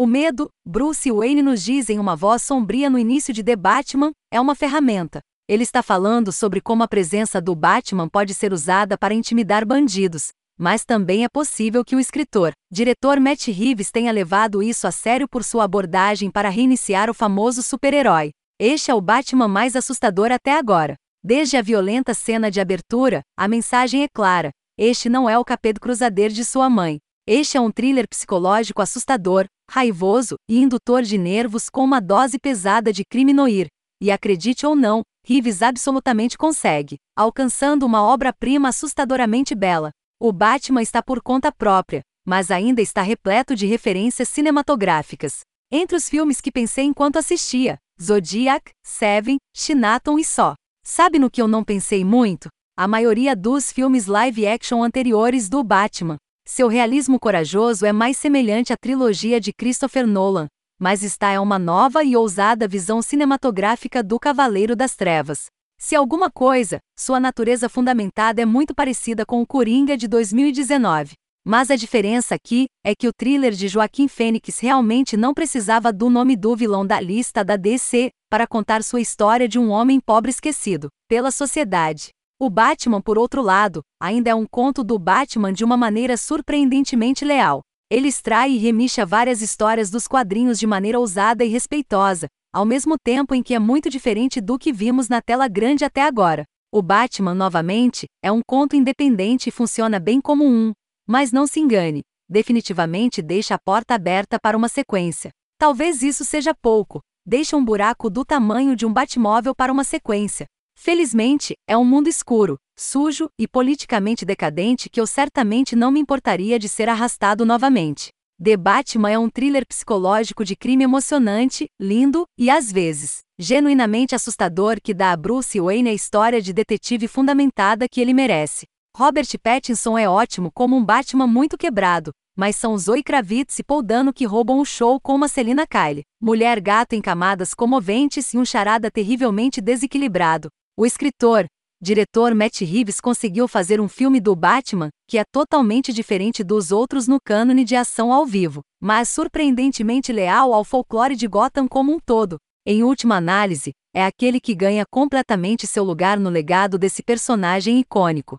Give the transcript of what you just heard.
O medo, Bruce Wayne nos diz em uma voz sombria no início de The Batman, é uma ferramenta. Ele está falando sobre como a presença do Batman pode ser usada para intimidar bandidos, mas também é possível que o escritor, diretor Matt Reeves tenha levado isso a sério por sua abordagem para reiniciar o famoso super-herói. Este é o Batman mais assustador até agora. Desde a violenta cena de abertura, a mensagem é clara: este não é o Caped Crusader de sua mãe. Este é um thriller psicológico assustador, raivoso e indutor de nervos com uma dose pesada de crime noir. E acredite ou não, Reeves absolutamente consegue, alcançando uma obra-prima assustadoramente bela. O Batman está por conta própria, mas ainda está repleto de referências cinematográficas. Entre os filmes que pensei enquanto assistia, Zodiac, Seven, Shinaton e só. Sabe no que eu não pensei muito? A maioria dos filmes live action anteriores do Batman. Seu realismo corajoso é mais semelhante à trilogia de Christopher Nolan, mas está é uma nova e ousada visão cinematográfica do Cavaleiro das Trevas. Se alguma coisa, sua natureza fundamentada é muito parecida com o Coringa de 2019. Mas a diferença aqui é que o thriller de Joaquim Fênix realmente não precisava do nome do vilão da lista da DC para contar sua história de um homem pobre esquecido pela sociedade. O Batman, por outro lado, ainda é um conto do Batman de uma maneira surpreendentemente leal. Ele extrai e remixa várias histórias dos quadrinhos de maneira ousada e respeitosa, ao mesmo tempo em que é muito diferente do que vimos na tela grande até agora. O Batman, novamente, é um conto independente e funciona bem como um. Mas não se engane, definitivamente deixa a porta aberta para uma sequência. Talvez isso seja pouco, deixa um buraco do tamanho de um Batmóvel para uma sequência. Felizmente, é um mundo escuro, sujo e politicamente decadente que eu certamente não me importaria de ser arrastado novamente. The Batman é um thriller psicológico de crime emocionante, lindo e, às vezes, genuinamente assustador que dá a Bruce Wayne a história de detetive fundamentada que ele merece. Robert Pattinson é ótimo como um Batman muito quebrado, mas são Zoe Kravitz e Paul Dano que roubam o show com uma Selina Kyle, mulher gato em camadas comoventes e um charada terrivelmente desequilibrado. O escritor, diretor Matt Reeves conseguiu fazer um filme do Batman que é totalmente diferente dos outros no cânone de ação ao vivo, mas surpreendentemente leal ao folclore de Gotham como um todo. Em última análise, é aquele que ganha completamente seu lugar no legado desse personagem icônico.